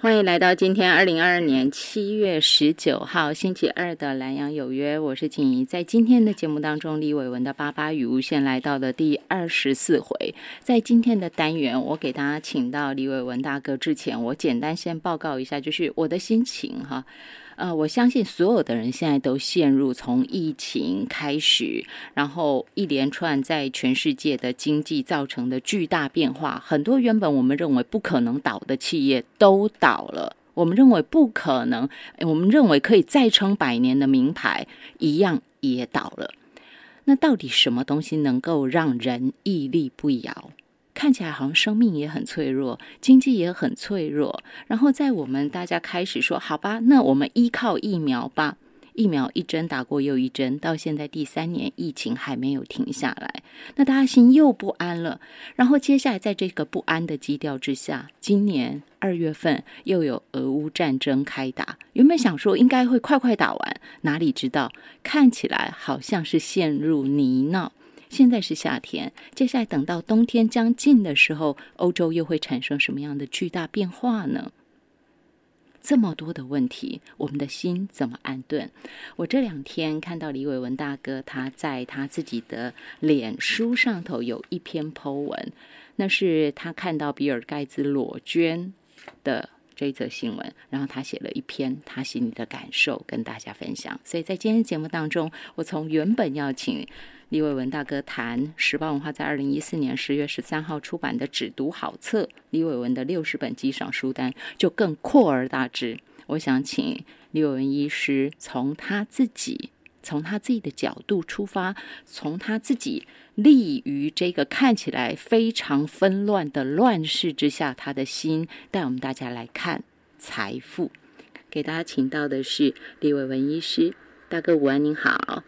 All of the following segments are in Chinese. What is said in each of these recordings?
欢迎来到今天二零二二年七月十九号星期二的南阳有约，我是锦怡。在今天的节目当中，李伟文的爸爸与无限来到了第二十四回。在今天的单元，我给大家请到李伟文大哥之前，我简单先报告一下，就是我的心情哈。呃，我相信所有的人现在都陷入从疫情开始，然后一连串在全世界的经济造成的巨大变化，很多原本我们认为不可能倒的企业都倒了，我们认为不可能，我们认为可以再撑百年的名牌一样也倒了。那到底什么东西能够让人屹立不摇？看起来好像生命也很脆弱，经济也很脆弱。然后在我们大家开始说好吧，那我们依靠疫苗吧，疫苗一针打过又一针，到现在第三年疫情还没有停下来，那大家心又不安了。然后接下来在这个不安的基调之下，今年二月份又有俄乌战争开打，原本想说应该会快快打完，哪里知道看起来好像是陷入泥淖。现在是夏天，接下来等到冬天将近的时候，欧洲又会产生什么样的巨大变化呢？这么多的问题，我们的心怎么安顿？我这两天看到李伟文大哥他在他自己的脸书上头有一篇 Po 文，那是他看到比尔盖茨裸捐的这一则新闻，然后他写了一篇他心里的感受跟大家分享。所以在今天节目当中，我从原本要请。李伟文大哥谈时报文化在二零一四年十月十三号出版的《只读好册》，李伟文的六十本机赏书单就更扩而大之。我想请李伟文医师从他自己从他自己的角度出发，从他自己立于这个看起来非常纷乱的乱世之下，他的心带我们大家来看财富。给大家请到的是李伟文医师，大哥午安，您好。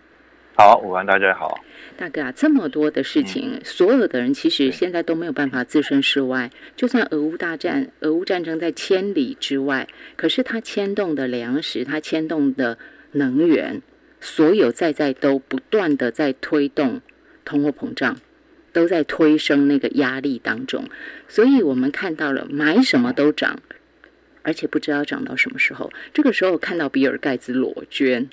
好，午安，大家好。大哥啊，这么多的事情，所有的人其实现在都没有办法置身事外。就算俄乌大战、俄乌战争在千里之外，可是它牵动的粮食，它牵动的能源，所有在在都不断的在推动通货膨胀，都在推升那个压力当中。所以我们看到了买什么都涨，而且不知道涨到什么时候。这个时候看到比尔盖茨裸捐，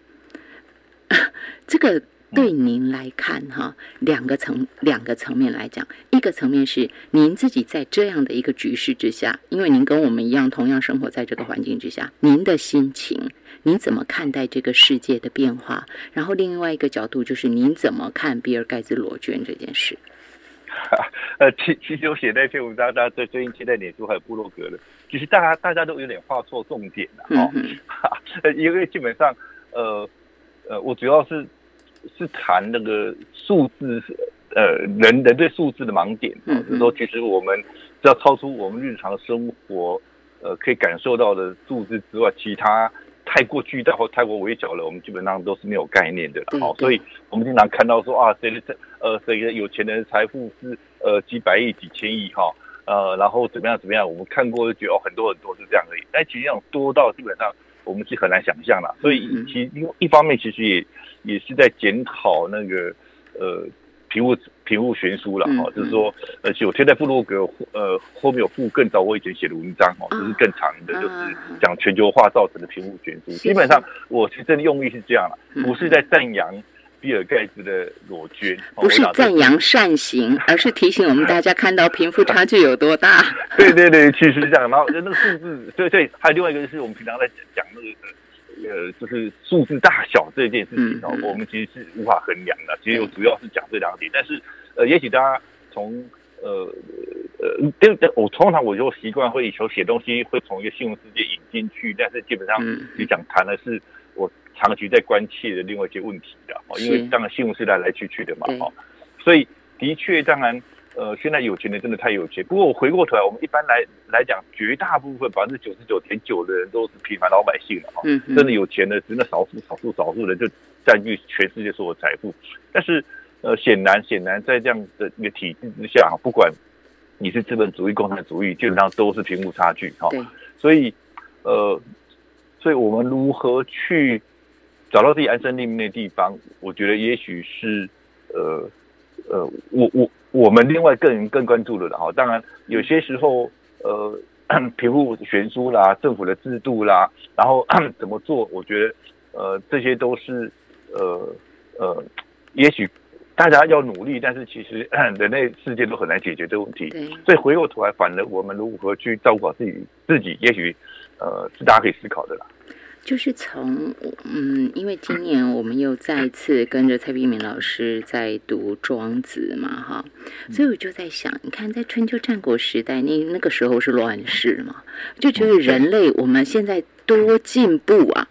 这个。对您来看，哈，两个层两个层面来讲，一个层面是您自己在这样的一个局势之下，因为您跟我们一样，同样生活在这个环境之下，您的心情，您怎么看待这个世界的变化？然后另外一个角度就是您怎么看比尔盖茨裸捐这件事？呃，其其实我写那篇文章，大家最最近期在脸书还有部落格的，其实大家大家都有点画错重点了，哦，因为基本上，呃呃，我主要是。是谈那个数字，呃，人人对数字的盲点啊，就是说，其实我们只要超出我们日常生活，呃，可以感受到的数字之外，其他太过巨大或太过微小了，我们基本上都是没有概念的了。好，所以我们经常看到说啊，谁的这呃，谁的有钱人的财富是呃几百亿、几千亿哈，呃，然后怎么样怎么样，我们看过就觉得很多很多是这样而已。但其实这种多到基本上我们是很难想象了。所以其实因一方面其实也。也是在检讨那个呃贫富贫富悬殊了哈，就是说，而且我贴在部落格呃后面有附更早我以前写的文章哦，就是更长的，就是讲全球化造成的贫富悬殊。基本上我其实真的用意是这样了，不是在赞扬比尔盖茨的裸捐，不是赞扬善行，而是提醒我们大家看到贫富差距有多大。对对对，其实是这样。然后那个数字，对对，还有另外一个就是我们平常在讲那个。呃，就是数字大小这件事情哦，我们其实是无法衡量的。其实我主要是讲这两点，但是呃，也许大家从呃呃，我通常我就习惯会求写东西会从一个新闻世界引进去，但是基本上你讲谈的是我长期在关切的另外一些问题的哦，因为当然新闻是来来去去的嘛哦，所以的确当然。呃，现在有钱的真的太有钱。不过我回过头来，我们一般来来讲，绝大部分百分之九十九点九的人都是平凡老百姓了哈。嗯。真的有钱的，真的少数少数少数人就占据全世界所有财富。但是，呃，显然显然在这样的一个体制之下，不管你是资本主义、共产主义，基本上都是贫富差距哈。所以，呃，所以我们如何去找到自己安身立命的地方？我觉得也许是，呃，呃，我我。我们另外更更关注了的哈，当然有些时候，呃 贫富悬殊啦，政府的制度啦，然后 怎么做？我觉得呃，这些都是呃呃，也许大家要努力，但是其实 人类世界都很难解决这个问题。所以回过头来，反而我们如何去照顾好自己，自己也许呃是大家可以思考的啦。就是从嗯，因为今年我们又再次跟着蔡碧明老师在读庄子嘛，哈，所以我就在想，你看在春秋战国时代，那那个时候是乱世嘛，就觉得人类我们现在多进步啊，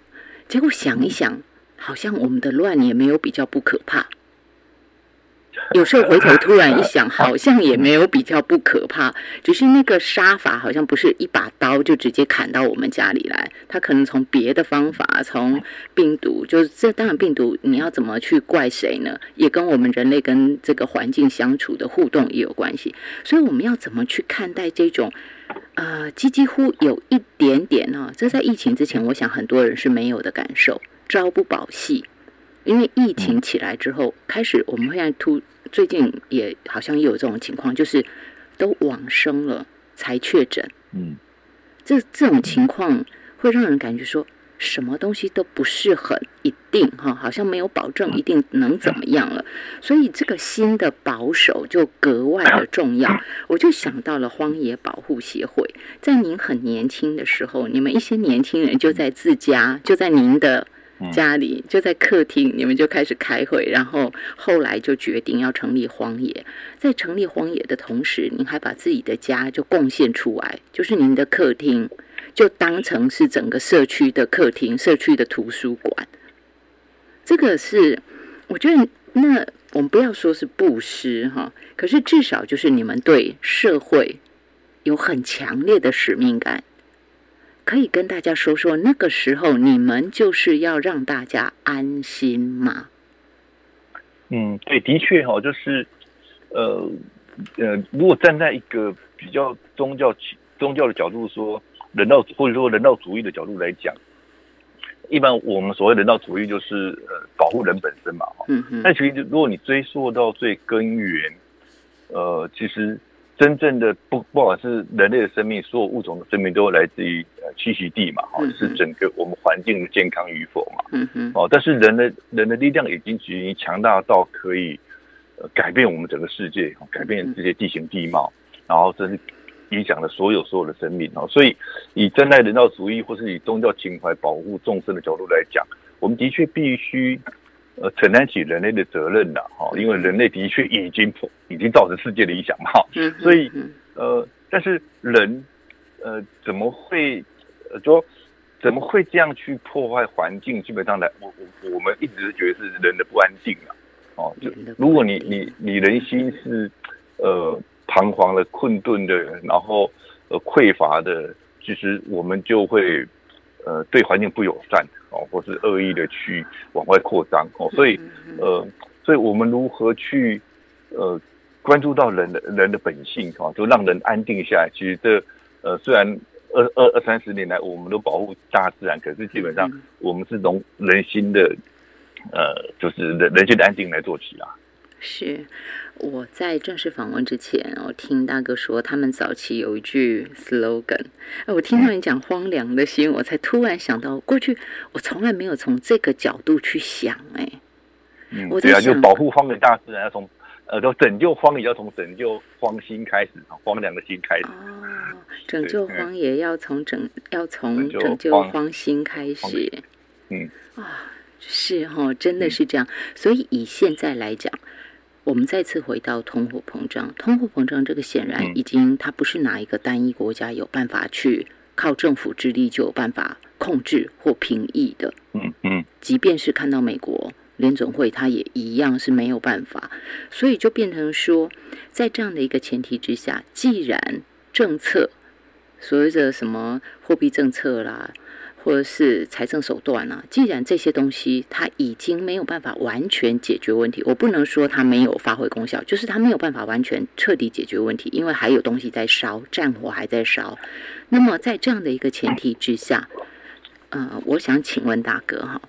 结果想一想，好像我们的乱也没有比较不可怕。有时候回头突然一想，好像也没有比较不可怕，只是那个杀法好像不是一把刀就直接砍到我们家里来，他可能从别的方法，从病毒，就是这当然病毒你要怎么去怪谁呢？也跟我们人类跟这个环境相处的互动也有关系。所以我们要怎么去看待这种呃，几几乎有一点点呢？这在疫情之前，我想很多人是没有的感受，朝不保夕。因为疫情起来之后，开始我们现在突最近也好像也有这种情况，就是都往生了才确诊。嗯，这这种情况会让人感觉说什么东西都不是很一定哈，好像没有保证一定能怎么样了。所以这个新的保守就格外的重要。我就想到了荒野保护协会，在您很年轻的时候，你们一些年轻人就在自家，就在您的。家里就在客厅，你们就开始开会，然后后来就决定要成立荒野。在成立荒野的同时，您还把自己的家就贡献出来，就是您的客厅就当成是整个社区的客厅、社区的图书馆。这个是我觉得，那我们不要说是布施哈，可是至少就是你们对社会有很强烈的使命感。可以跟大家说说，那个时候你们就是要让大家安心吗？嗯，对，的确哈，就是呃呃，如果站在一个比较宗教宗教的角度说，人道或者说人道主义的角度来讲，一般我们所谓人道主义就是呃保护人本身嘛，哈。嗯嗯。但其实如果你追溯到最根源，呃，其实。真正的不不管是人类的生命，所有物种的生命都来自于呃栖息地嘛，哈，是整个我们环境的健康与否嘛，嗯嗯，哦，但是人的人的力量已经已经强大到可以呃改变我们整个世界，改变这些地形地貌，然后这是影响了所有所有的生命哦，所以以真爱人道主义或是以宗教情怀保护众生的角度来讲，我们的确必须。呃，承担起人类的责任了哈，因为人类的确已经破，已经造成世界的影响嘛，嗯，所以呃，但是人呃怎么会呃说怎么会这样去破坏环境？基本上来，我我我们一直觉得是人的不安定啊，哦，就如果你你你人心是呃彷徨的、困顿的，然后呃匮乏的，其实我们就会。呃，对环境不友善哦，或是恶意的去往外扩张哦，所以呃，所以我们如何去呃关注到人的人的本性哈，就让人安定下来。其实这呃，虽然二二二三十年来我们都保护大自然，可是基本上我们是从人心的呃，就是人人心的安定来做起啊。是。我在正式访问之前，我听大哥说他们早期有一句 slogan，哎，我听到你讲荒凉的心，我才突然想到，过去我从来没有从这个角度去想，哎，嗯，对啊，就保护荒野大自然，要从呃，就拯救荒野要从拯救荒心开始，荒凉的心开始。哦，拯救荒野要从拯要从拯救荒心开始。嗯，啊，是哈，真的是这样。所以以现在来讲。我们再次回到通货膨胀，通货膨胀这个显然已经，它不是哪一个单一国家有办法去靠政府之力就有办法控制或平抑的。嗯嗯，即便是看到美国联总会，它也一样是没有办法。所以就变成说，在这样的一个前提之下，既然政策所谓的什么货币政策啦。或者是财政手段啊，既然这些东西它已经没有办法完全解决问题，我不能说它没有发挥功效，就是它没有办法完全彻底解决问题，因为还有东西在烧，战火还在烧。那么在这样的一个前提之下，呃，我想请问大哥哈，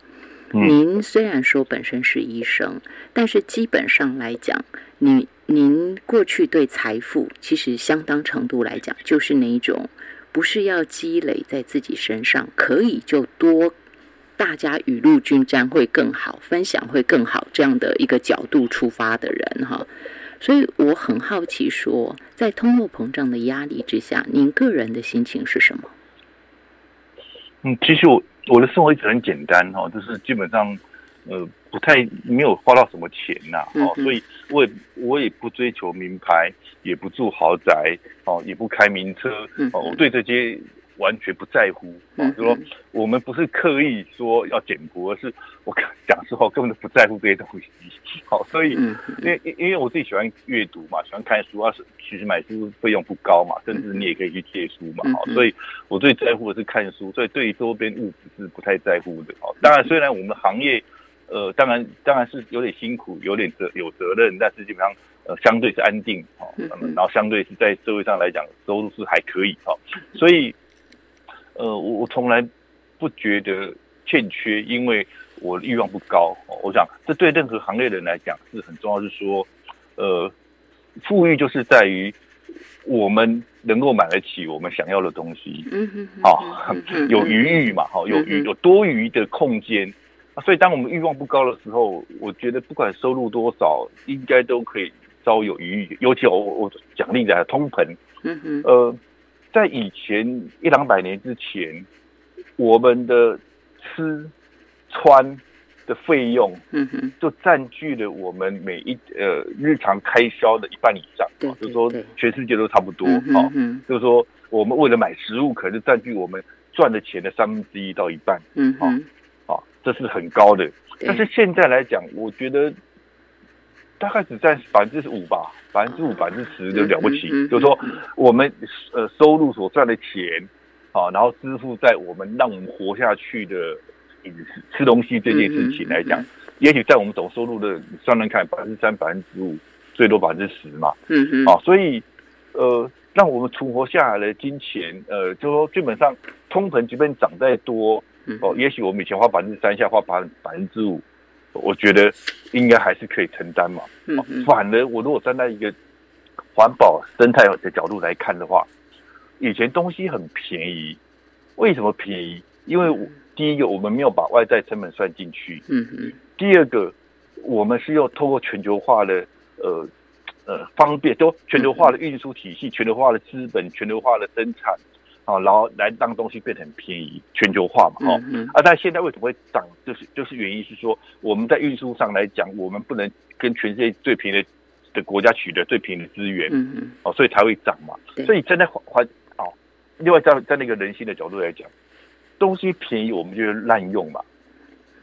您虽然说本身是医生，但是基本上来讲，你您过去对财富其实相当程度来讲，就是那一种。不是要积累在自己身上，可以就多大家雨露均沾会更好，分享会更好这样的一个角度出发的人哈。所以我很好奇，说在通货膨胀的压力之下，您个人的心情是什么？嗯，其实我我的生活一直很简单哈，就是基本上呃不太没有花到什么钱呐，哦，所以我也我也不追求名牌，也不住豪宅，哦，也不开名车，哦，我对这些。完全不在乎，就说我们不是刻意说要减薄，而是我讲实话根本都不在乎这些东西。好，所以因为因为我自己喜欢阅读嘛，喜欢看书，啊是其实买书费用不高嘛，甚至你也可以去借书嘛。好，所以我最在乎的是看书，所以对于周边物质是不太在乎的。哦，当然虽然我们行业呃，当然当然是有点辛苦，有点责有责任，但是基本上呃相对是安定好，然后相对是在社会上来讲收入是还可以好，所以。呃，我我从来不觉得欠缺，因为我欲望不高。我想，这对任何行业的人来讲是很重要。是说，呃，富裕就是在于我们能够买得起我们想要的东西。嗯哼，好，有余裕嘛，好，有余有多余的空间。所以，当我们欲望不高的时候，我觉得不管收入多少，应该都可以稍有余裕。尤其我我讲例子啊通膨。嗯哼，呃。在以前一两百年之前，我们的吃穿的费用，嗯哼，就占据了我们每一呃日常开销的一半以上。对，就是说全世界都差不多。好，就是说我们为了买食物，可能占据我们赚的钱的三分之一到一半。嗯哼，好，这是很高的。但是现在来讲，我觉得。大概只占百分之五吧，百分之五、百分之十就了不起。就是说，我们呃收入所赚的钱，啊，然后支付在我们让我们活下去的饮食、吃东西这件事情来讲，也许在我们总收入的算算看，百分之三、百分之五，最多百分之十嘛。嗯嗯。啊，所以呃，让我们存活下来的金钱，呃，就说基本上通膨即便涨再多，哦，也许我们以前花百分之三，现在花百百分之五。我觉得应该还是可以承担嘛。嗯，反而我如果站在一个环保生态的角度来看的话，以前东西很便宜，为什么便宜？因为第一个我们没有把外在成本算进去。嗯嗯。第二个，我们是要透过全球化的呃呃方便，都全球化的运输体系、全球化的资本、全球化的生产。啊，然后来让东西变得很便宜，全球化嘛，哈，啊，但现在为什么会涨？就是就是原因是说，我们在运输上来讲，我们不能跟全世界最便宜的的国家取得最便宜的资源，嗯嗯，哦，所以才会涨嘛。所以站在环哦，另外在在那个人性的角度来讲，东西便宜我们就滥用嘛，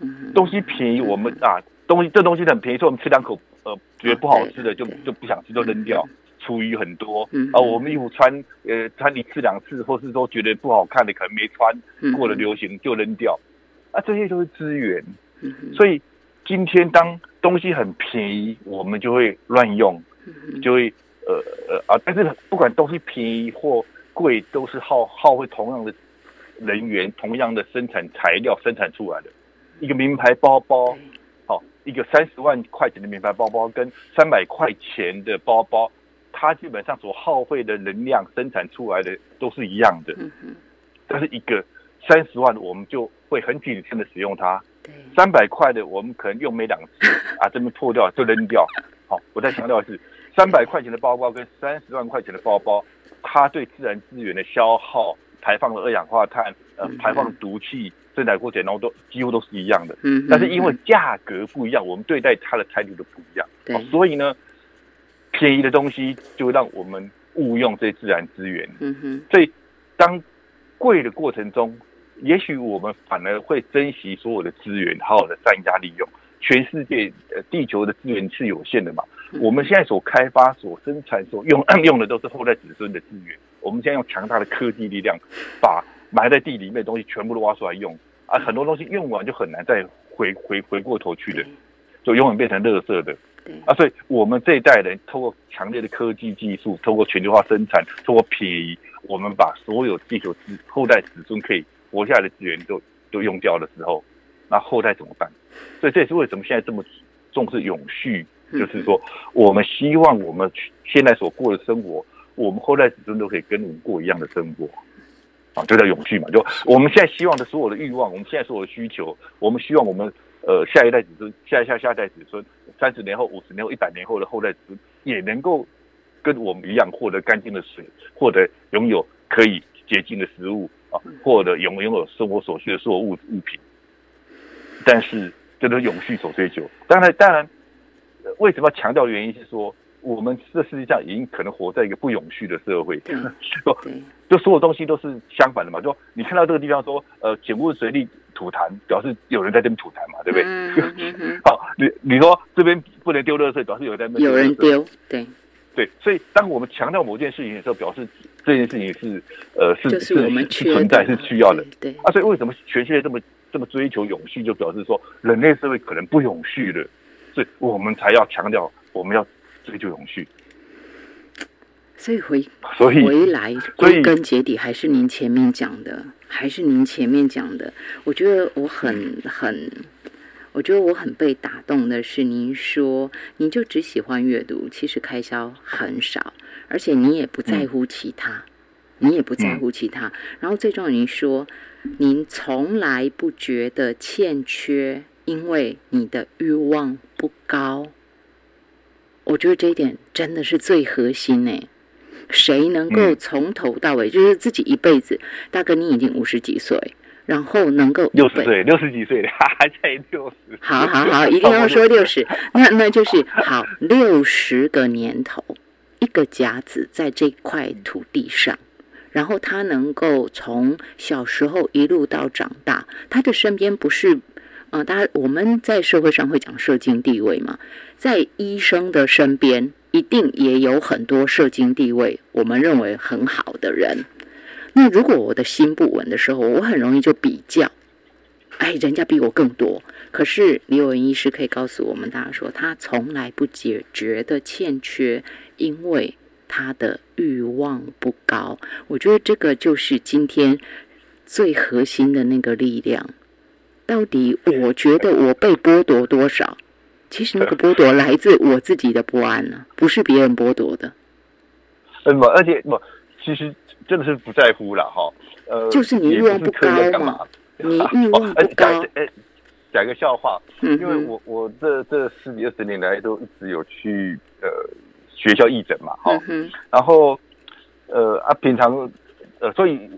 嗯，东西便宜我们啊，东西这东西很便宜，所以我们吃两口，呃，觉得不好吃的就就不想吃，就扔掉。厨余很多，啊，我们衣服穿，呃，穿一次两次，或是说觉得不好看的，可能没穿过了流行就扔掉，啊，这些都是资源，所以今天当东西很便宜，我们就会乱用，就会呃呃啊，但是不管东西便宜或贵，都是耗耗费同样的人员、同样的生产材料生产出来的，一个名牌包包，好，一个三十万块钱的名牌包包跟三百块钱的包包。它基本上所耗费的能量生产出来的都是一样的，但是一个三十万，我们就会很谨慎的使用它。三百块的，我们可能用没两次 啊，这边破掉就扔掉。好，我再强调的是，三百块钱的包包跟三十万块钱的包包，它对自然资源的消耗、排放的二氧化碳、呃，排放的毒气、生产过程，然后都几乎都是一样的。嗯，但是因为价格不一样，我们对待它的态度都不一样。对，所以呢。便宜的东西就让我们误用这些自然资源，嗯哼。所以当贵的过程中，也许我们反而会珍惜所有的资源，好好的善加利用。全世界呃，地球的资源是有限的嘛？我们现在所开发、所生产、所用用的都是后代子孙的资源。我们现在用强大的科技力量，把埋在地里面的东西全部都挖出来用，啊，很多东西用完就很难再回回回过头去的，就永远变成垃圾的。啊，所以我们这一代人通过强烈的科技技术，通过全球化生产，通过便宜，我们把所有地球子后代子孙可以活下来的资源都都用掉的时候，那后代怎么办？所以这也是为什么现在这么重视永续，就是说我们希望我们现在所过的生活，我们后代子孙都可以跟我们过一样的生活。啊，就叫永续嘛。就我们现在希望的所有的欲望，我们现在所有的需求，我们希望我们呃下一代子孙、下一下下一代子孙，三十年后、五十年后、一百年后的后代子也能够跟我们一样获得干净的水，获得拥有可以洁净的食物啊，获得拥拥有生活所需的所有物物品。但是，这都是永续所追求。当然，当然，为什么要强调原因是说，我们这世界上已经可能活在一个不永续的社会。就，就所有东西都是相反的嘛。就你看到这个地方说，呃，景物水利吐痰，表示有人在这边吐痰嘛，对不对？好，你你说这边不能丢垃圾，表示有人在那有人丢，对对。所以，当我们强调某件事情的时候，表示这件事情是呃是是我们存在是需要的。对啊，所以为什么全世界这么？这么追求永续，就表示说人类社会可能不永续了，所以我们才要强调我们要追求永续。所以回所以回来归根结底还是您前面讲的，还是您前面讲的。我觉得我很很，我觉得我很被打动的是，您说您就只喜欢阅读，其实开销很少，而且你也不在乎其他，你也不在乎其他。然后最重要，您说。您从来不觉得欠缺，因为你的欲望不高。我觉得这一点真的是最核心呢。谁能够从头到尾，就是自己一辈子？大哥，你已经五十几岁，然后能够六十岁，六十几岁 还在六十。好好好，一定要说六十。那那就是好 六十个年头，一个甲子在这块土地上。然后他能够从小时候一路到长大，他的身边不是，呃，大家我们在社会上会讲社经地位嘛，在医生的身边一定也有很多社经地位，我们认为很好的人。那如果我的心不稳的时候，我很容易就比较，哎，人家比我更多。可是李文医师可以告诉我们大家说，他从来不解决的欠缺，因为。他的欲望不高，我觉得这个就是今天最核心的那个力量。到底我觉得我被剥夺多少？其实那个剥夺来自我自己的不安呢，不是别人剥夺的。嗯，不，而且不，其实真的是不在乎了哈。呃，就是你欲望不高嘛，你欲望 不高。哎，讲一个笑话，因为我我这这十几二十年来都一直有去呃。学校义诊嘛，哈，嗯然后，呃啊，平常，呃，所以，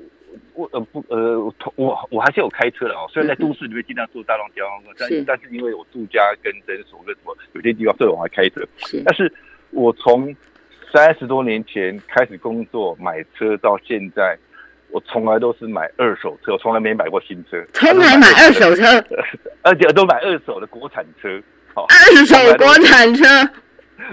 我呃不呃，我我还是有开车的哦。虽然在都市里面尽量坐大众交通，但但是因为我住家跟诊所跟什么有些地方，所以我还开车。是，但是我从三十多年前开始工作买车到现在，我从来都是买二手车，我从来没买过新车。从来买二手车，而且都买二手的国产车。好，二手国产车。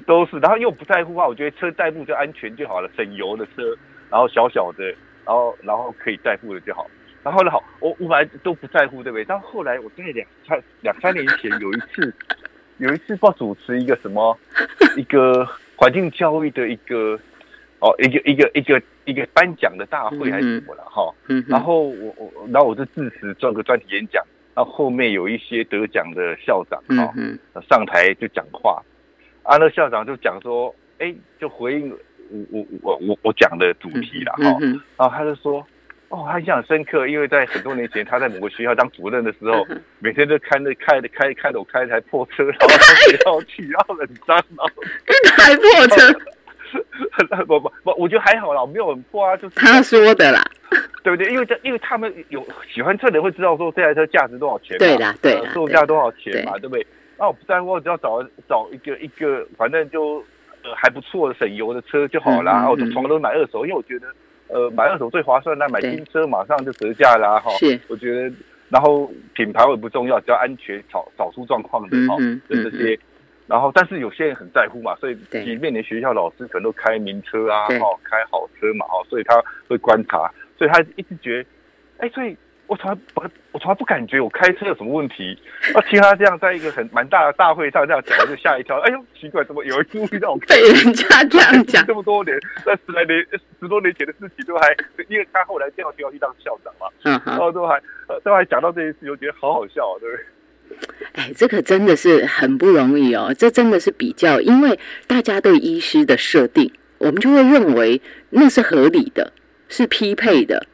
都是，然后又不在乎话，我觉得车代步就安全就好了，省油的车，然后小小的，然后然后可以代步的就好。然后呢，好，我我本来都不在乎，对不对？但后来，我在两三两三年前有一次，有一次不知道主持一个什么一个环境教育的一个哦一个一个一个一个颁奖的大会还是什么了哈。然后我我然后我就致辞做个专题演讲，然后后面有一些得奖的校长哈上台就讲话。啊，那校长就讲说，哎，就回应我我我我我讲的主题啦哈，然后他就说，哦，他印象深刻，因为在很多年前他在某个学校当主任的时候，每天都开着开的开开着我开一台破车，然后到学校去，然后很脏，然后 一台破车，不不不，我觉得还好啦，没有很破啊，就是他说的啦，对不对？因为这因为他们有喜欢车的人会知道说这台车价值多少钱，对的对的，售价多少钱嘛，对不对？那我不在乎，我只要找找一个一个，反正就呃还不错的省油的车就好啦。我从来都买二手，因为我觉得呃买二手最划算啦，买新车马上就折价啦哈。是，我觉得然后品牌也不重要，只要安全，少少出状况的哈，就这些。然后但是有些人很在乎嘛，所以即便连学校老师可能都开名车啊，哈，开好车嘛，哈，所以他会观察，所以他一直觉得，哎，所以。我从来不，我从来不感觉我开车有什么问题。我听他这样在一个很蛮大的大会上这样讲，就吓一跳。哎呦，奇怪，怎么有人注意到我被人家这样讲？这么多年，那十来年、十多年前的事情都还，因为他后来调学校去当校长嘛，嗯然后都还都还讲到这件事，我觉得好好笑，对不对？哎，这个真的是很不容易哦。这真的是比较，因为大家对医师的设定，我们就会认为那是合理的，是匹配的。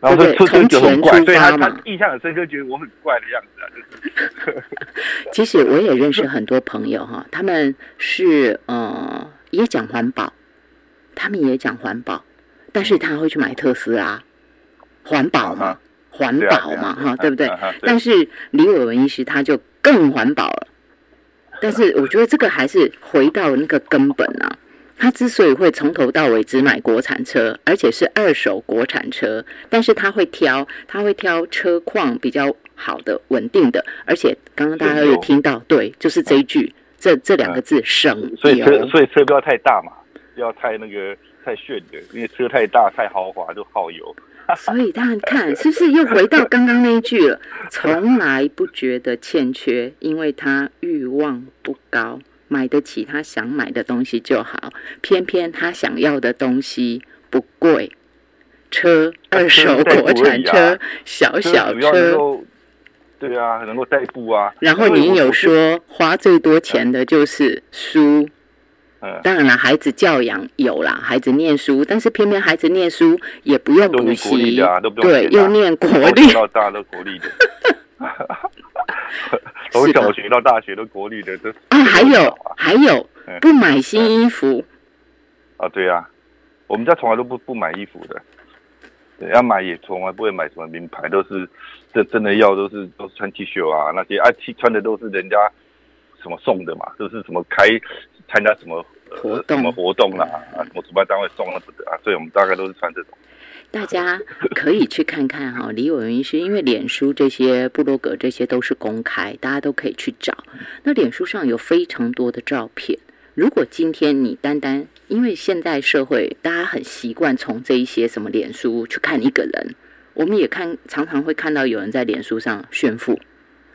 然后从从钱很怪，出所以他发嘛他印象很深刻，觉得我很怪的样子啊，就是。其实我也认识很多朋友哈，他们是呃也讲环保，他们也讲环保，但是他会去买特斯拉，环保嘛，环保嘛哈，对不？对但是李伟文医师他就更环保了，但是我觉得这个还是回到那个根本啊。他之所以会从头到尾只买国产车，而且是二手国产车，但是他会挑，他会挑车况比较好的、稳定的，而且刚刚大家有听到，对，就是这一句，这这两个字省所以车。所以车不要太大嘛，不要太那个太炫的，因为车太大太豪华就耗油。所以大家看，是不是又回到刚刚那一句了？从来不觉得欠缺，因为他欲望不高，买得起他想买的东西就好。偏偏他想要的东西不贵，车二手国产车，小小车。对啊，能够代步啊。然后你有说花最多钱的就是书，嗯，当然了，孩子教养有啦，孩子念书，但是偏偏孩子念书也不用补习，啊，对，又念国从立，到大都国立的，从小学到大学都国立的，都啊，还有啊还有嗯。不买新衣服，啊，对啊，我们家从来都不不买衣服的，对，要买也从来不会买什么名牌，都是这真的要都是都是穿 T 恤啊那些啊，T 穿的都是人家什么送的嘛，都是什么开参加什么、呃活动。什么活动啦啊，什么主办单位送的啊，所以我们大概都是穿这种。大家可以去看看哈。李伟文医师，因为脸书这些部落格这些都是公开，大家都可以去找。那脸书上有非常多的照片。如果今天你单单因为现在社会大家很习惯从这一些什么脸书去看一个人，我们也看常常会看到有人在脸书上炫富，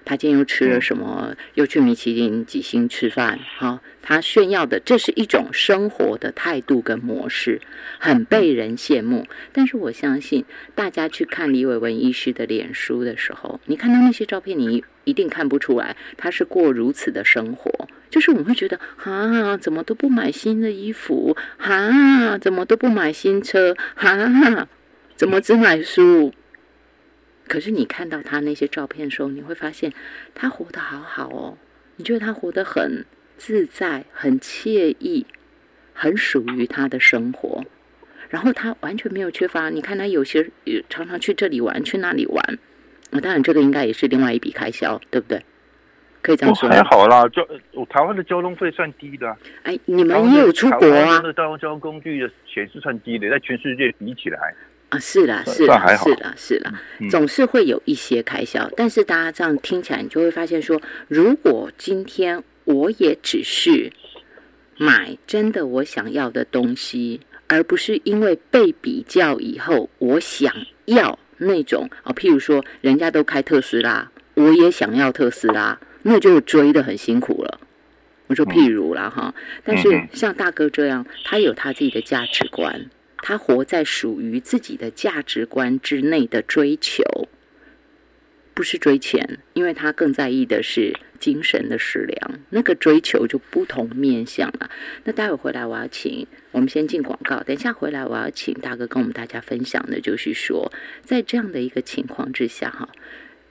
他今天又吃了什么，又去米其林几星吃饭，哈、他炫耀的这是一种生活的态度跟模式，很被人羡慕。但是我相信大家去看李伟文医师的脸书的时候，你看到那些照片，你一定看不出来他是过如此的生活。就是我们会觉得啊，怎么都不买新的衣服，啊，怎么都不买新车，啊，怎么只买书？可是你看到他那些照片的时候，你会发现他活得好好哦，你觉得他活得很自在、很惬意、很属于他的生活。然后他完全没有缺乏，你看他有些呃常常去这里玩，去那里玩。我，当然这个应该也是另外一笔开销，对不对？可以这样哦，说吗还？好啦，交台湾的交通费算低的啊、哎，你们也有出国啊台湾？的交通交通工具的钱是算低的，在全世界比起来，啊，是啦，是啦，是啦，是啦，嗯总是会有一些开销，但是大家这样听起来，你就会发现说，如果今天我也只是买真的我想要的东西，而不是因为被比较以后我想要那种啊，譬如说人家都开特斯拉，我也想要特斯拉，那就追的很辛苦了。我说譬如啦哈，但是嗯像大哥这样，他有他自己的价值观，他活在属于自己的价值观之内的追求，不是追钱，因为他更在意的是精神的食粮，那个追求就不同面向了。那待会回来，我要请我们先进广告，等一下回来，我要请大哥跟我们大家分享的，就是说，在这样的一个情况之下，哈，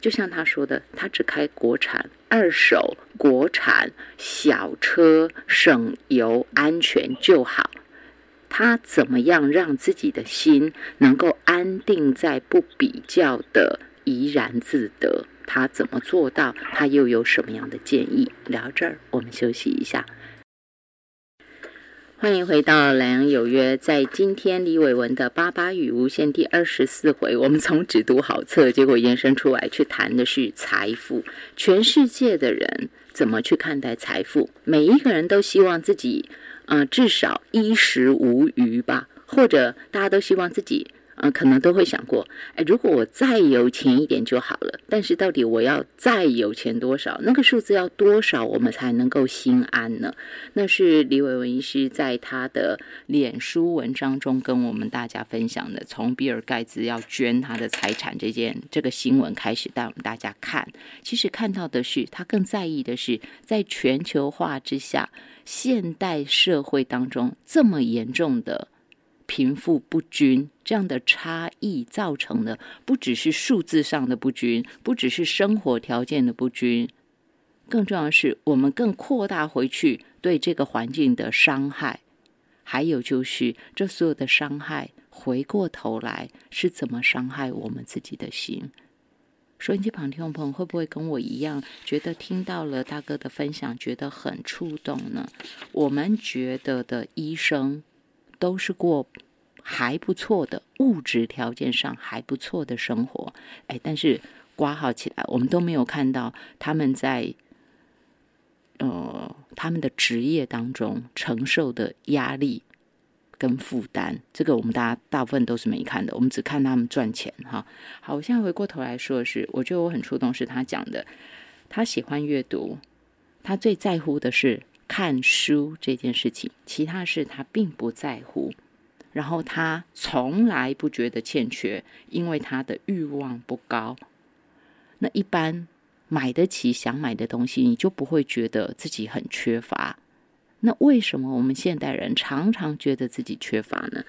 就像他说的，他只开国产、二手、国产小车，省油、安全就好。他怎么样让自己的心能够安定在不比较的怡然自得？他怎么做到？他又有什么样的建议？聊这儿，我们休息一下。欢迎回到《莱阳有约》。在今天李伟文的《八八语无限》第二十四回，我们从只读好册，结果延伸出来去谈的是财富。全世界的人怎么去看待财富？每一个人都希望自己，呃，至少衣食无余吧，或者大家都希望自己。嗯，可能都会想过，哎，如果我再有钱一点就好了。但是到底我要再有钱多少？那个数字要多少，我们才能够心安呢？那是李伟文医师在他的脸书文章中跟我们大家分享的，从比尔盖茨要捐他的财产这件这个新闻开始，带我们大家看。其实看到的是，他更在意的是，在全球化之下，现代社会当中这么严重的。贫富不均这样的差异造成的，不只是数字上的不均，不只是生活条件的不均，更重要的是，我们更扩大回去对这个环境的伤害，还有就是这所有的伤害，回过头来是怎么伤害我们自己的心。收音机旁听众朋友会不会跟我一样，觉得听到了大哥的分享，觉得很触动呢？我们觉得的医生。都是过还不错的物质条件上还不错的生活，哎，但是挂号起来，我们都没有看到他们在呃他们的职业当中承受的压力跟负担，这个我们大家大部分都是没看的，我们只看他们赚钱哈。好，我现在回过头来说的是，我觉得我很触动，是他讲的，他喜欢阅读，他最在乎的是。看书这件事情，其他事他并不在乎，然后他从来不觉得欠缺，因为他的欲望不高。那一般买得起想买的东西，你就不会觉得自己很缺乏。那为什么我们现代人常常觉得自己缺乏呢？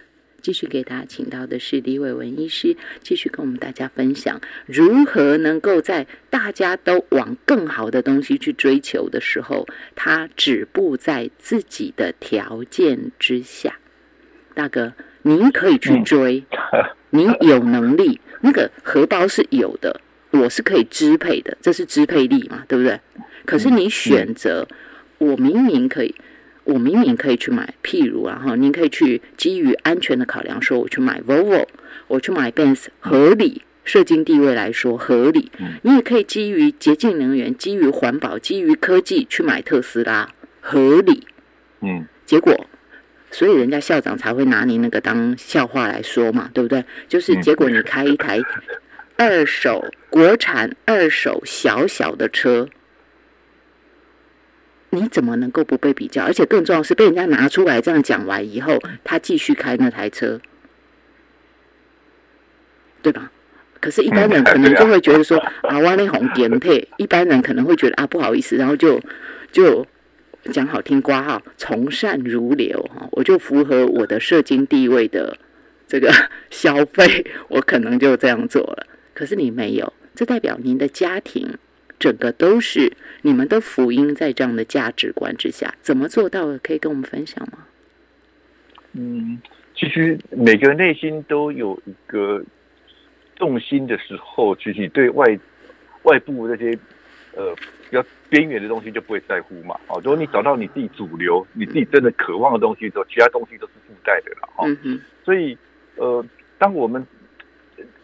继续给大家请到的是李伟文医师，继续跟我们大家分享如何能够在大家都往更好的东西去追求的时候，他止步在自己的条件之下。大哥，您可以去追，您有能力，那个荷包是有的，我是可以支配的，这是支配力嘛，对不对？可是你选择，我明明可以。我明明可以去买，譬如啊哈，您可以去基于安全的考量，说我去买 Volvo，我去买 Benz，合理，社经地位来说合理。你也可以基于洁净能源、基于环保、基于科技去买特斯拉，合理。嗯，结果，所以人家校长才会拿你那个当笑话来说嘛，对不对？就是结果你开一台 二手国产二手小小的车。你怎么能够不被比较？而且更重要是被人家拿出来这样讲完以后，他继续开那台车，对吧？可是，一般人可能就会觉得说啊，我那红点配，一般人可能会觉得啊，不好意思，然后就就讲好听瓜哈，从善如流哈，我就符合我的社经地位的这个 消费，我可能就这样做了。可是你没有，这代表您的家庭。整个都是你们的福音，在这样的价值观之下，怎么做到的？可以跟我们分享吗？嗯，其实每个人内心都有一个重心的时候，其实对外外部那些呃比较边缘的东西就不会在乎嘛。哦，如果你找到你自己主流，你自己真的渴望的东西之后，其他东西都是附带的了。哈，所以呃，当我们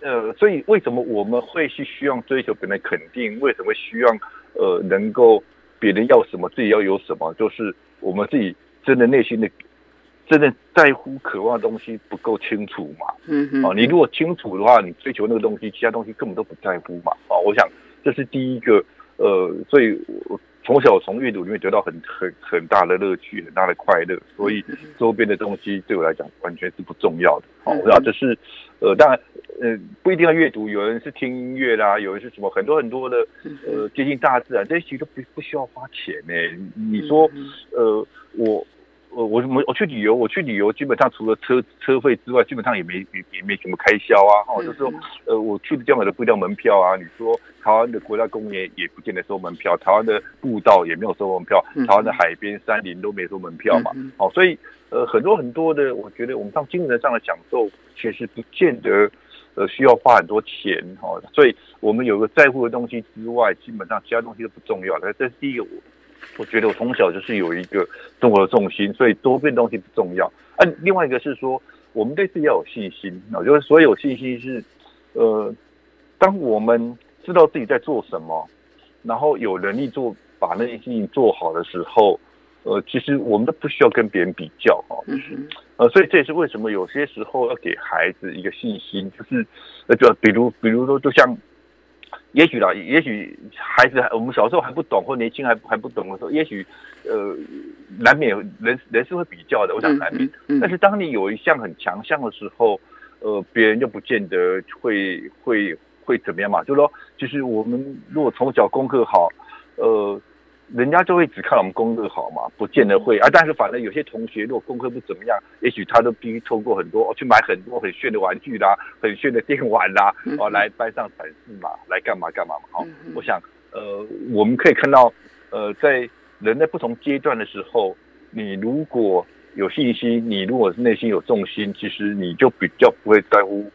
呃，所以为什么我们会去希望追求别人肯定？为什么希望呃能够别人要什么自己要有什么？就是我们自己真的内心的真的在乎、渴望的东西不够清楚嘛？嗯嗯。哦，你如果清楚的话，你追求那个东西，其他东西根本都不在乎嘛？啊，我想这是第一个呃，所以我。从小从阅读里面得到很很很大的乐趣，很大的快乐，所以周边的东西对我来讲完全是不重要的。好，然后这是呃，当然呃，不一定要阅读，有人是听音乐啦，有人是什么很多很多的呃，接近大自然，这些其实都不不需要花钱呢。你说呃，我。我我我我去旅游，我去旅游基本上除了车车费之外，基本上也没也也没什么开销啊。哦，就是说，呃，我去的地方都不交门票啊。你说台湾的国家公园也不见得收门票，台湾的步道也没有收门票，台湾的海边山林都没收门票嘛。哦，所以呃，很多很多的，我觉得我们上精神上的享受，其实不见得呃需要花很多钱。哦，所以我们有个在乎的东西之外，基本上其他东西都不重要。那这是第一个我。我觉得我从小就是有一个生活的重心，所以多变东西不重要。啊，另外一个是说，我们对自己要有信心。我觉得所有信心是，呃，当我们知道自己在做什么，然后有能力做把那件事情做好的时候，呃，其实我们都不需要跟别人比较哈。呃，所以这也是为什么有些时候要给孩子一个信心，就是呃，就比如比如说，就像。也许啦，也许孩子我们小时候还不懂，或年轻还还不懂的时候，也许呃难免人人是会比较的，我想难免。但是当你有一项很强项的时候，呃，别人就不见得会会会怎么样嘛。就是说，就是我们如果从小功课好，呃，人家就会只看我们功课好嘛，不见得会啊。但是反正有些同学如果功课不怎么样，也许他都必须透过很多去买很多很炫的玩具啦，很炫的电玩啦，哦，来班上展示嘛，来干嘛干嘛嘛。好，我想呃，我们可以看到呃，在人在不同阶段的时候，你如果有信心，你如果是内心有重心，其实你就比较不会在乎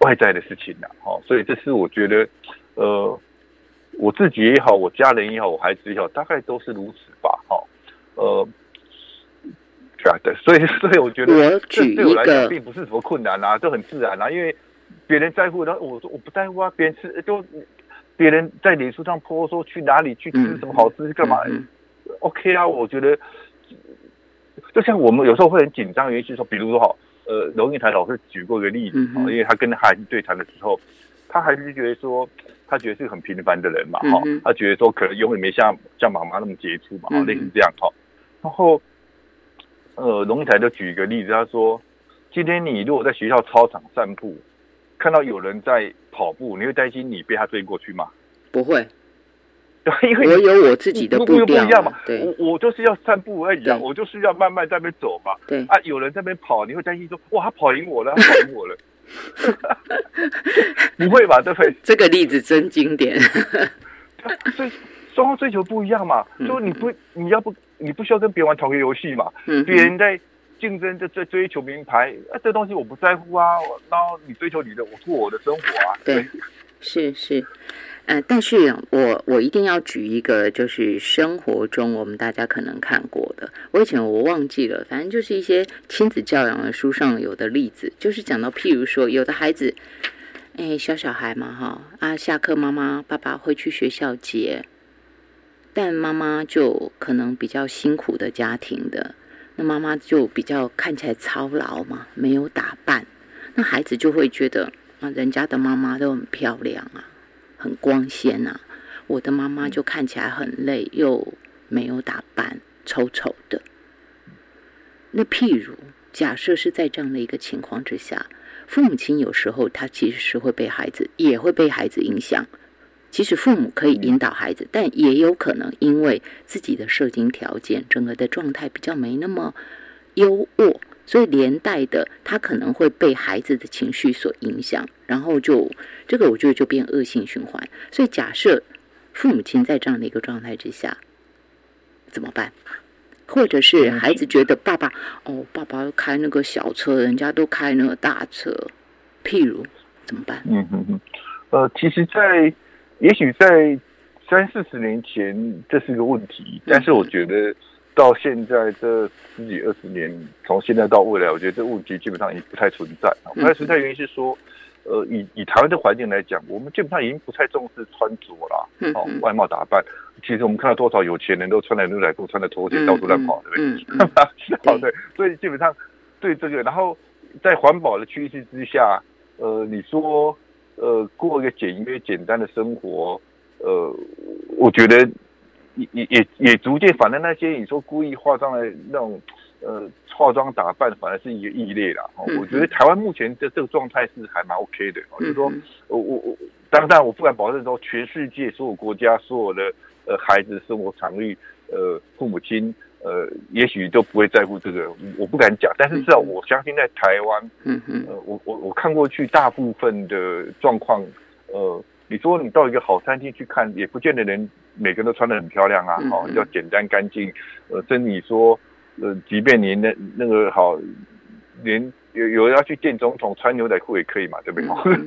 外在的事情了。好，所以这是我觉得呃。我自己也好，我家人也好，我孩子也好，大概都是如此吧，哈，呃，对啊，对，所以，所以我觉得，这对我来讲并不是什么困难啊，这很自然啊，因为别人在乎，然后我说我不在乎啊，别人吃就别人在脸书上泼说去哪里去吃什么好吃干嘛，OK 啊，我觉得就像我们有时候会很紧张，原因是说，比如说哈，呃，龙应台老师举过一个例子啊，因为他跟孩子对谈的时候，他还是觉得说。他觉得是很平凡的人嘛，哈，他觉得说可能永远没像像妈妈那么杰出嘛，类似这样哈。然后，呃，龙应台就举一个例子，他说，今天你如果在学校操场散步，看到有人在跑步，你会担心你被他追过去吗？不会，因为我有我自己的步调嘛。我我就是要散步而已啊，我就是要慢慢在那边走嘛。对啊，有人在那边跑，你会担心说，哇，他跑赢我了，他跑赢我了。不会吧？对不对？这个例子真经典。所以双方追求不一样嘛。就你不，你要不，你不需要跟别人玩同一个游戏嘛。嗯。别人在竞争，在在追求名牌，啊，这东西我不在乎啊。然后你追求你的，我过我的生活啊。对，是是。呃，但是我我一定要举一个，就是生活中我们大家可能看过的。我以前我忘记了，反正就是一些亲子教养的书上有的例子，就是讲到，譬如说，有的孩子，哎，小小孩嘛，哈啊，下课妈妈爸爸会去学校接，但妈妈就可能比较辛苦的家庭的，那妈妈就比较看起来操劳嘛，没有打扮，那孩子就会觉得啊，人家的妈妈都很漂亮啊。很光鲜呐，我的妈妈就看起来很累，又没有打扮，丑丑的。那譬如，假设是在这样的一个情况之下，父母亲有时候他其实是会被孩子，也会被孩子影响。其实父母可以引导孩子，但也有可能因为自己的社经条件，整个的状态比较没那么优渥。所以连带的，他可能会被孩子的情绪所影响，然后就这个，我觉得就变恶性循环。所以假设父母亲在这样的一个状态之下，怎么办？或者是孩子觉得爸爸哦，爸爸开那个小车，人家都开那个大车，譬如怎么办？嗯嗯嗯，呃，其实，在也许在三四十年前，这是个问题，但是我觉得。到现在这十几二十年，从现在到未来，我觉得这问题基本上已经不太存在。不太存在原因是说，呃，以以台湾的环境来讲，我们基本上已经不太重视穿着了，哦，外貌打扮。其实我们看到多少有钱人都穿的牛仔裤、穿的拖鞋到处乱跑，对不对？好，对。所以基本上对这个，然后在环保的趋势之下，呃，你说呃过一个简约简单的生活，呃，我觉得。也也也逐渐，反正那些你说故意化妆的那种，呃，化妆打扮，反而是一个异类了。我觉得台湾目前的这个状态是还蛮 OK 的。就是说，我我我，当然我不敢保证说全世界所有国家所有的呃孩子生活场域，呃，父母亲呃，也许都不会在乎这个，我不敢讲。但是至少我相信在台湾，嗯嗯，呃，我我我看过去大部分的状况，呃。你说你到一个好餐厅去看，也不见得人每个人都穿得很漂亮啊，好要简单干净。呃，真你说，呃，即便你那那个好，连有有人要去见总统穿牛仔裤也可以嘛，对不对？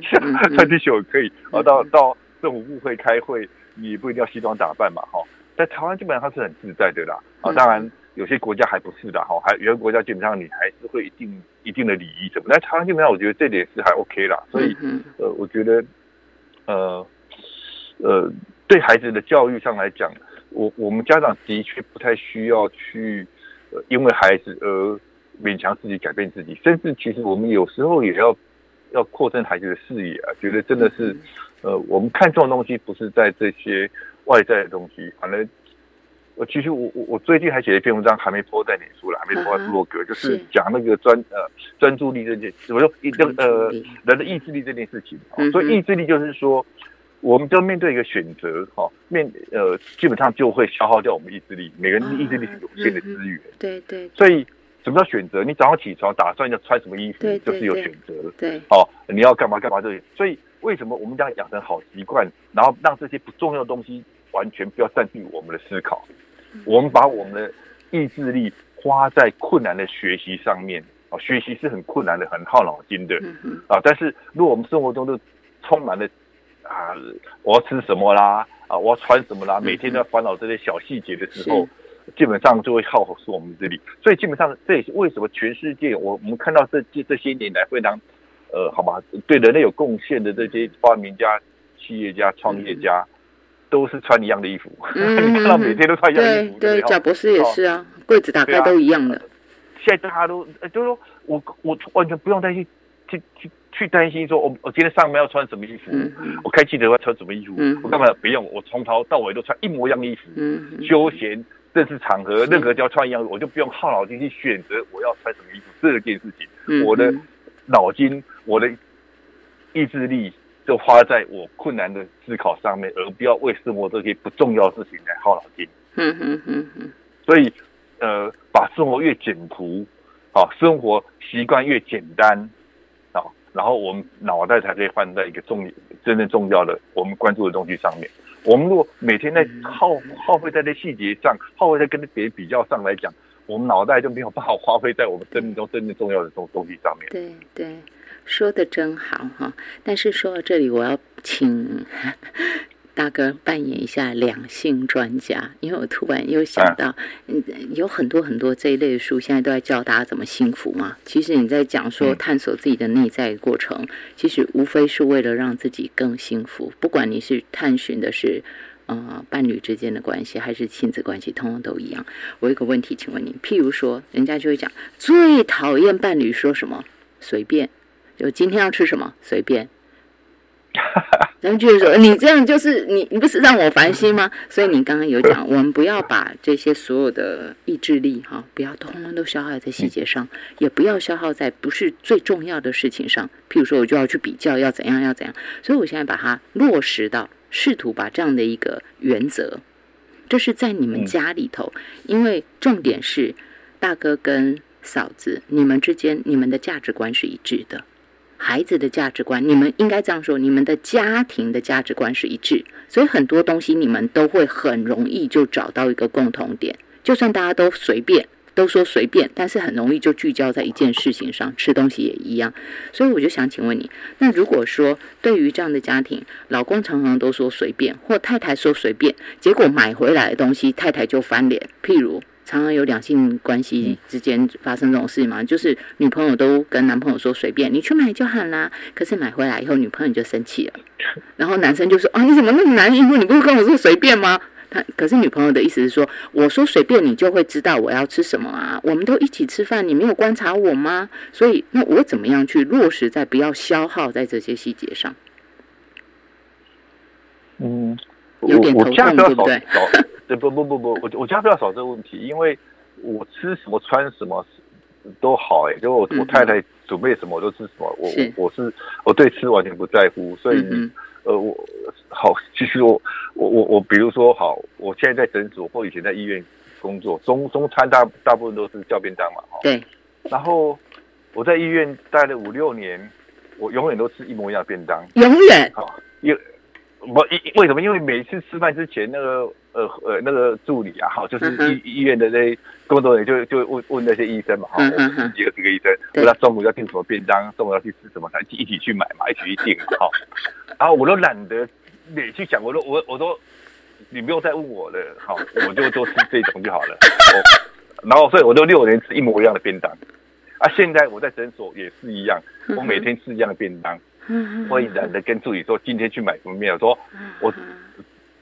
穿 T 恤也可以。啊，到到政府部会开会，你不一定要西装打扮嘛，哈。在台湾基本上是很自在的啦。啊，当然有些国家还不是的，哈，还有些国家基本上你还是会一定一定的礼仪什么。但台湾基本上我觉得这点是还 OK 啦，所以呃，我觉得。呃，呃，对孩子的教育上来讲，我我们家长的确不太需要去，呃，因为孩子而勉强自己改变自己，甚至其实我们有时候也要要扩增孩子的视野啊，觉得真的是，呃，我们看重的东西不是在这些外在的东西，反正。呃，其实我我我最近还写了一篇文章，还没播在脸书了，还没播在洛格，就是讲那个专呃专注力这件，我说一个呃人的意志力这件事情。所以意志力就是说，我们就面对一个选择，哈，面呃，基本上就会消耗掉我们意志力。每个人意志力是有限的资源，对对。所以什么叫选择？你早上起床打算要穿什么衣服，就是有选择。对。哦，你要干嘛干嘛这些。所以为什么我们这样养成好习惯，然后让这些不重要的东西完全不要占据我们的思考？我们把我们的意志力花在困难的学习上面。哦，学习是很困难的，很耗脑筋的。啊，但是如果我们生活中都充满了。啊，我要吃什么啦？啊，我要穿什么啦？每天都要烦恼这些小细节的时候，基本上就会耗死我们这里。所以基本上，这也是为什么全世界我我们看到这这这些年来非常呃，好吧，对人类有贡献的这些发明家、企业家、创业家，都是穿一样的衣服。你看到每天都穿一样的衣服。对对，贾博士也是啊，柜子打开都一样的。现在大家都就是说我我完全不用担心去去。去担心说，我我今天上班要穿什么衣服？我开记者会穿什么衣服？我干嘛不用？我从头到尾都穿一模一样的衣服。休闲正式场合，任何都要穿一样，我就不用耗脑筋去选择我要穿什么衣服这件事情。我的脑筋，我的意志力就花在我困难的思考上面，而不要为生活这些不重要事情来耗脑筋。嗯嗯嗯嗯。所以，呃，把生活越简朴，好，生活习惯越简单。然后我们脑袋才可以放在一个重真正重要的我们关注的东西上面。我们如果每天在耗耗费在那细节上，耗费在跟别人比较上来讲，我们脑袋就没有办法花费在我们生命中真正重要的东东西上面。对对，说的真好哈！但是说到这里，我要请。大哥扮演一下两性专家，因为我突然又想到，嗯，有很多很多这一类的书，现在都在教大家怎么幸福嘛。其实你在讲说探索自己的内在过程，其实无非是为了让自己更幸福。不管你是探寻的是呃伴侣之间的关系，还是亲子关系，通通都一样。我有个问题，请问你，譬如说，人家就会讲最讨厌伴侣说什么随便，就今天要吃什么随便。然后就是说，你这样就是你，你不是让我烦心吗？所以你刚刚有讲，我们不要把这些所有的意志力哈，不要通通都消耗在细节上，也不要消耗在不是最重要的事情上。譬如说，我就要去比较，要怎样，要怎样。所以我现在把它落实到，试图把这样的一个原则，这是在你们家里头，因为重点是大哥跟嫂子，你们之间，你们的价值观是一致的。孩子的价值观，你们应该这样说：你们的家庭的价值观是一致，所以很多东西你们都会很容易就找到一个共同点。就算大家都随便，都说随便，但是很容易就聚焦在一件事情上。吃东西也一样。所以我就想请问你，那如果说对于这样的家庭，老公常常都说随便，或太太说随便，结果买回来的东西太太就翻脸，譬如。常常有两性关系之间发生这种事嘛，就是女朋友都跟男朋友说随便你去买就好啦，可是买回来以后女朋友就生气了，然后男生就说啊你怎么那么难应付？你不是跟我说随便吗？他可是女朋友的意思是说，我说随便你就会知道我要吃什么啊？我们都一起吃饭，你没有观察我吗？所以那我怎么样去落实在不要消耗在这些细节上？嗯，有点头痛，对不对？对不不不不，我我家不要少这个问题，因为我吃什么穿什么都好哎，就我我太太准备什么我都吃什么，我我是我对吃完全不在乎，所以呃我好，其实我我我我比如说好，我现在在诊所或以前在医院工作，中中餐大大部分都是叫便当嘛，对，然后我在医院待了五六年，我永远都吃一模一样的便当，永远？好，因我因为什么？因为每次吃饭之前那个。呃呃，那个助理啊，哈，就是医医院的那工作人员，就就问问那些医生嘛，哈，几个几个医生，问他中午要订什么便当，中午要去吃什么，他一起去买嘛，一起去订，哈，然后我都懒得你去想，我都我我都你不用再问我了，好，我就多吃这种就好了，然后所以我都六年吃一模一样的便当，啊，现在我在诊所也是一样，我每天吃一样的便当，我也懒得跟助理说今天去买什么面，我说我。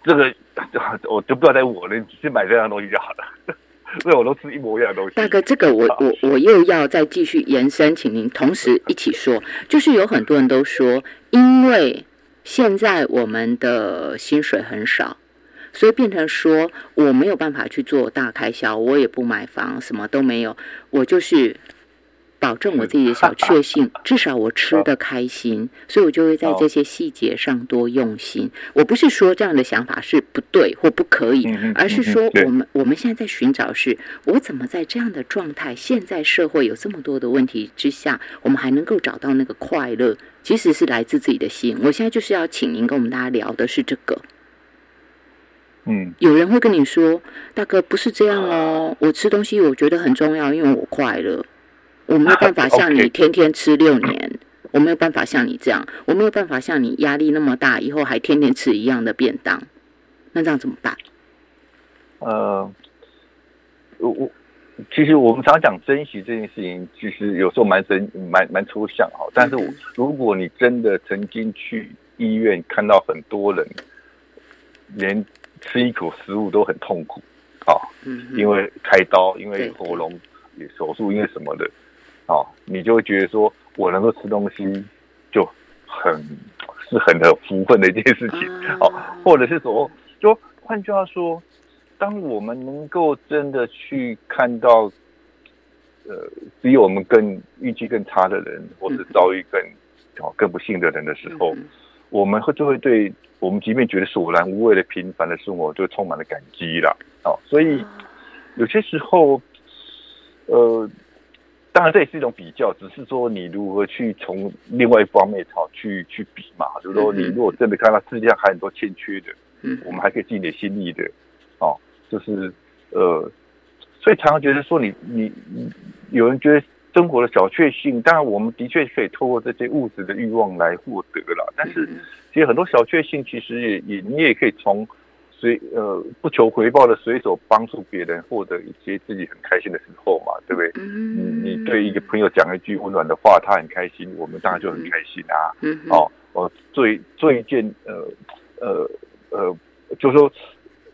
这个 我就不要再问我了，去买这样东西就好了。因为我都吃一模一样的东西。大哥，这个我我我又要再继续延伸，请您同时一起说。就是有很多人都说，因为现在我们的薪水很少，所以变成说我没有办法去做大开销，我也不买房，什么都没有，我就是保证我自己的小确幸，至少我吃的开心，所以我就会在这些细节上多用心。我不是说这样的想法是不对或不可以，而是说我们我们现在在寻找是，我怎么在这样的状态，现在社会有这么多的问题之下，我们还能够找到那个快乐，其实是来自自己的心。我现在就是要请您跟我们大家聊的是这个。嗯，有人会跟你说，大哥不是这样哦，我吃东西我觉得很重要，因为我快乐。我没有办法像你天天吃六年，我没有办法像你这样，我没有办法像你压力那么大，以后还天天吃一样的便当，那这样怎么办？呃，我我其实我们常讲珍惜这件事情，其实有时候蛮真、蛮蛮抽象哈。但是我如果你真的曾经去医院看到很多人连吃一口食物都很痛苦，啊，因为开刀，因为喉咙手术，因为什么的。哦，你就会觉得说，我能够吃东西，就很是很有福分的一件事情。哦，或者是说，就换句话说，当我们能够真的去看到，呃，比我们更运气更差的人，或者遭遇更哦更不幸的人的时候，我们会就会对我们即便觉得索然无味的平凡的生活，就充满了感激了。哦，所以有些时候，呃。当然，这也是一种比较，只是说你如何去从另外一方面好去去比嘛。就是说，你如果真的看到世界上还很多欠缺的，嗯，我们还可以尽点心力的，哦，就是呃，所以常常觉得说，你你有人觉得生活的小确幸，当然我们的确可以透过这些物质的欲望来获得了，但是其实很多小确幸，其实也也你也可以从。随呃不求回报的随手帮助别人，获得一些自己很开心的时候嘛，对不对？嗯你对一个朋友讲一句温暖的话，他很开心，我们当然就很开心啊。嗯哦，我做做一件呃呃呃，就说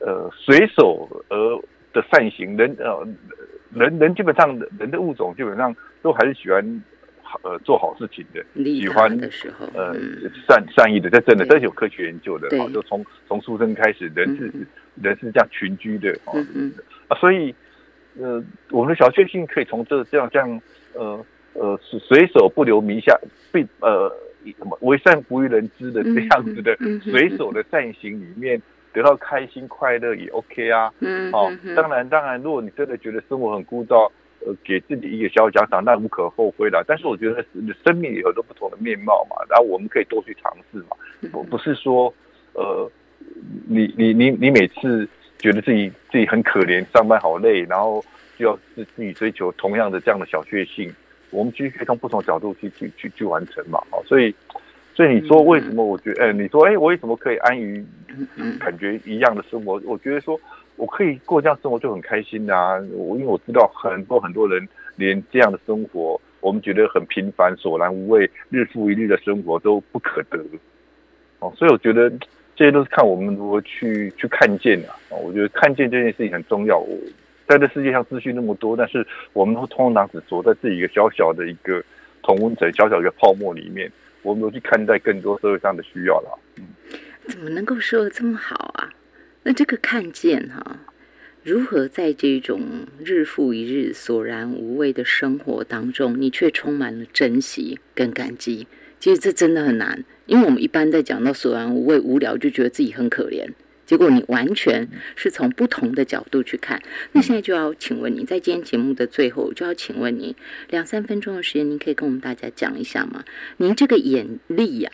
呃随手而的善行，人呃人人基本上人的物种基本上都还是喜欢。呃，做好事情的，喜欢的时候，呃，善善意的，这真的，这是有科学研究的。好，就从从出生开始，人是人是这样群居的。嗯嗯。啊，所以，呃，我们的小确幸可以从这这样这样，呃呃，随手不留名下，被呃什么为善不欲人知的这样子的随手的善行里面得到开心快乐也 OK 啊。嗯。哦，当然当然，如果你真的觉得生活很枯燥。呃，给自己一个小奖赏，那无可厚非的。但是我觉得生命有很多不同的面貌嘛，然后我们可以多去尝试嘛。不不是说，呃，你你你你每次觉得自己自己很可怜，上班好累，然后就要自自己追求同样的这样的小确幸，我们其实可以从不同角度去去去去完成嘛。哦，所以所以你说为什么？我觉得，哎，你说，哎，我为什么可以安于感觉一样的生活？我觉得说。我可以过这样生活就很开心啊！我因为我知道很多很多人连这样的生活，我们觉得很平凡、索然无味、日复一日的生活都不可得哦。所以我觉得这些都是看我们如何去去看见的啊！我觉得看见这件事情很重要。我在这世界上资讯那么多，但是我们通常只躲在自己一个小小的一个同温层、小小一个泡沫里面，我们都去看待更多社会上的需要了。嗯，怎么能够说的这么好啊？那这个看见哈，如何在这种日复一日索然无味的生活当中，你却充满了珍惜跟感激？其实这真的很难，因为我们一般在讲到索然无味、无聊，就觉得自己很可怜。结果你完全是从不同的角度去看。那现在就要请问你在今天节目的最后，就要请问你两三分钟的时间，您可以跟我们大家讲一下吗？您这个眼力呀，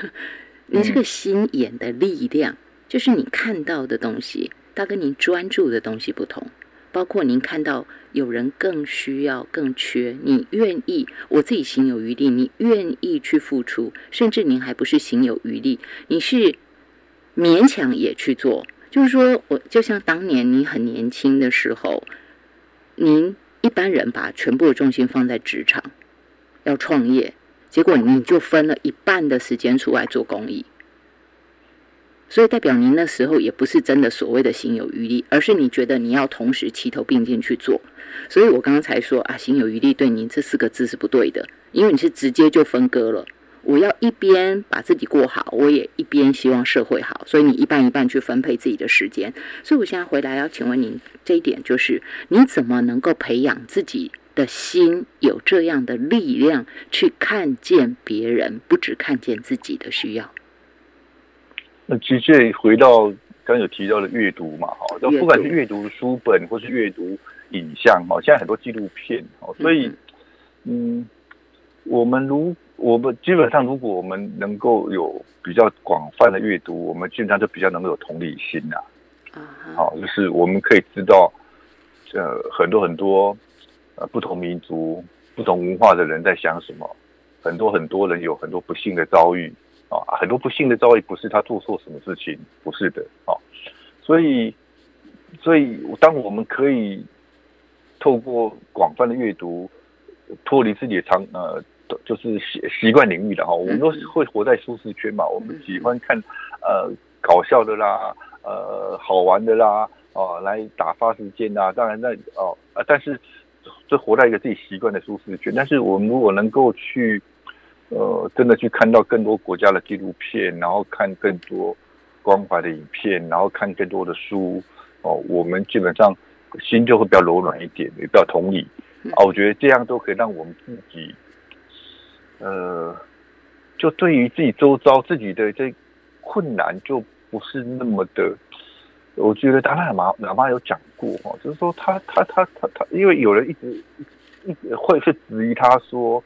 您这个心眼的力量。就是你看到的东西，它跟您专注的东西不同。包括您看到有人更需要、更缺，你愿意，我自己心有余力，你愿意去付出，甚至您还不是心有余力，你是勉强也去做。就是说我就像当年你很年轻的时候，您一般人把全部的重心放在职场，要创业，结果你就分了一半的时间出来做公益。所以代表您那时候也不是真的所谓的心有余力，而是你觉得你要同时齐头并进去做。所以我刚刚才说啊，心有余力对您这四个字是不对的，因为你是直接就分割了。我要一边把自己过好，我也一边希望社会好，所以你一半一半去分配自己的时间。所以我现在回来要请问您这一点，就是你怎么能够培养自己？的心有这样的力量去看见别人，不只看见自己的需要。那其实回到刚有提到的阅读嘛，哈，就不管是阅读书本或是阅读影像，哈，现在很多纪录片，哦，所以，嗯，我们如我们基本上，如果我们能够有比较广泛的阅读，我们基本上就比较能够有同理心呐，啊，好，就是我们可以知道，呃，很多很多。呃，不同民族、不同文化的人在想什么？很多很多人有很多不幸的遭遇啊，很多不幸的遭遇不是他做错什么事情，不是的啊。所以，所以当我们可以透过广泛的阅读，脱离自己的常呃，就是习习惯领域的哈，我们都是会活在舒适圈嘛。我们喜欢看呃搞笑的啦，呃好玩的啦，哦来打发时间啦。当然那哦呃，但是。就活在一个自己习惯的舒适圈，但是我们如果能够去，呃，真的去看到更多国家的纪录片，然后看更多关怀的影片，然后看更多的书，哦，我们基本上心就会比较柔软一点，也比较同理啊。我觉得这样都可以让我们自己，呃，就对于自己周遭自己的这困难，就不是那么的。我觉得达赖喇嘛喇嘛有讲过哈，就是说他他他他他，因为有人一直一直会是质疑他说，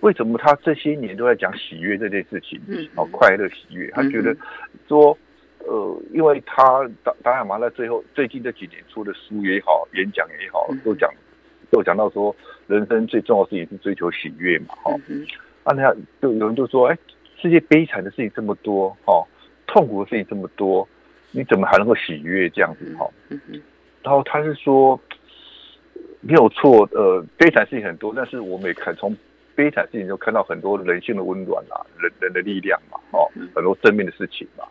为什么他这些年都在讲喜悦这件事情，嗯，哦，快乐喜悦，他觉得说，呃，因为他达达赖喇嘛在最后最近这几年出的书也好，演讲也好，都讲都讲到说，人生最重要的事情是追求喜悦嘛，哈，啊，那就有人就说，哎，世界悲惨的事情这么多，哈，痛苦的事情这么多。你怎么还能够喜悦这样子哈？然后他是说没有错，呃，悲惨事情很多，但是我们也看从悲惨事情就看到很多人性的温暖啦，人人的力量嘛，哦，很多正面的事情嘛，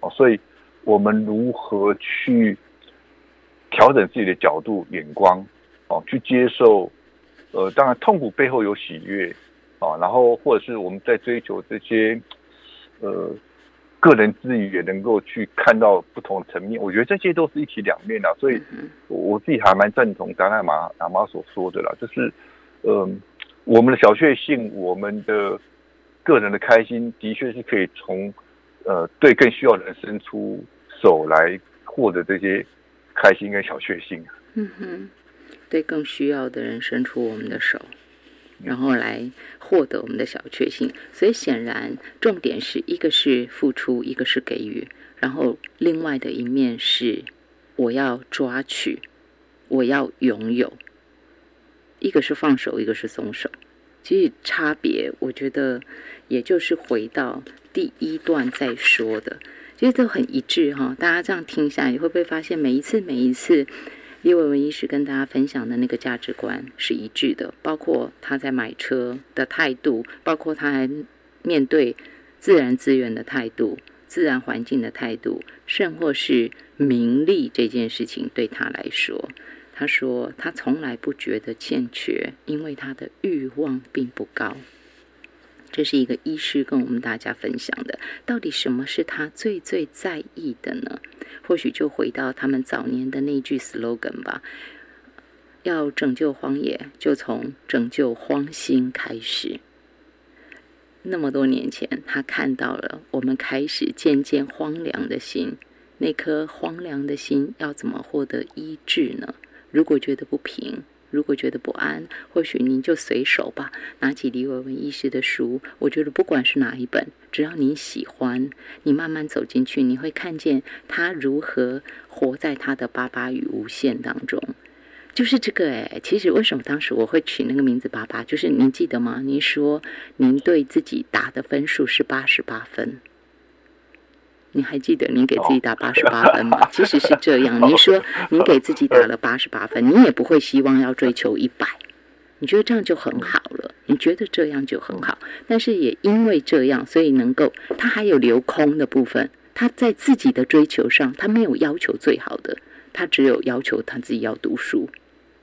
哦，所以我们如何去调整自己的角度眼光，哦，去接受，呃，当然痛苦背后有喜悦，啊，然后或者是我们在追求这些，呃。个人之余也能够去看到不同的层面，我觉得这些都是一体两面的，所以我自己还蛮赞同达赖马喇嘛所说的啦，就是，嗯，我们的小确幸，我们的个人的开心，的确是可以从呃对更需要的人伸出手来获得这些开心跟小确幸。嗯哼，对更需要的人伸出我们的手。然后来获得我们的小确幸，所以显然重点是一个是付出，一个是给予，然后另外的一面是我要抓取，我要拥有。一个是放手，一个是松手，其实差别我觉得也就是回到第一段再说的，其实都很一致哈。大家这样听下来，你会不会发现每一次每一次？叶伟文医师跟大家分享的那个价值观是一致的，包括他在买车的态度，包括他还面对自然资源的态度、自然环境的态度，甚或是名利这件事情对他来说，他说他从来不觉得欠缺，因为他的欲望并不高。这是一个医师跟我们大家分享的，到底什么是他最最在意的呢？或许就回到他们早年的那句 slogan 吧：要拯救荒野，就从拯救荒心开始。那么多年前，他看到了我们开始渐渐荒凉的心，那颗荒凉的心要怎么获得医治呢？如果觉得不平。如果觉得不安，或许您就随手吧，拿起李伟文医师的书。我觉得不管是哪一本，只要您喜欢，你慢慢走进去，你会看见他如何活在他的八八与无限当中。就是这个哎，其实为什么当时我会取那个名字八八？就是您记得吗？您说您对自己打的分数是八十八分。你还记得您给自己打八十八分吗？即使是这样，您说您给自己打了八十八分，你也不会希望要追求一百，你觉得这样就很好了，你觉得这样就很好，但是也因为这样，所以能够他还有留空的部分，他在自己的追求上，他没有要求最好的，他只有要求他自己要读书，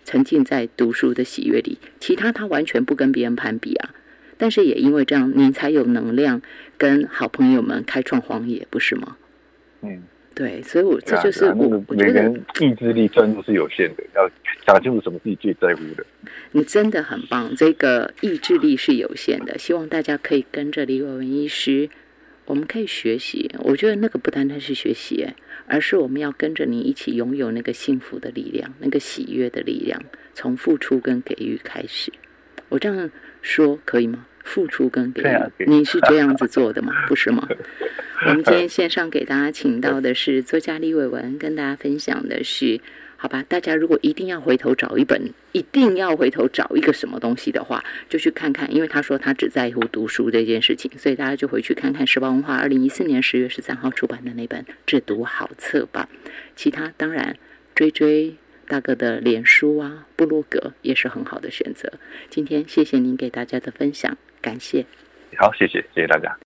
沉浸在读书的喜悦里，其他他完全不跟别人攀比啊。但是也因为这样，你才有能量跟好朋友们开创荒野，不是吗？嗯，对，所以我这就是我，我觉得意志力专注是有限的，要想清楚什么自己最在乎的。你真的很棒，这个意志力是有限的，希望大家可以跟着李伟文医师，我们可以学习。我觉得那个不单单是学习，而是我们要跟着你一起拥有那个幸福的力量，那个喜悦的力量，从付出跟给予开始。我这样说可以吗？付出跟给予，你是这样子做的吗？不是吗？我们今天线上给大家请到的是作家李伟文，跟大家分享的是，好吧？大家如果一定要回头找一本，一定要回头找一个什么东西的话，就去看看，因为他说他只在乎读书这件事情，所以大家就回去看看时报文化二零一四年十月十三号出版的那本《制读好册》吧。其他当然追追。大哥的脸书啊，部落格也是很好的选择。今天谢谢您给大家的分享，感谢。好，谢谢，谢谢大家。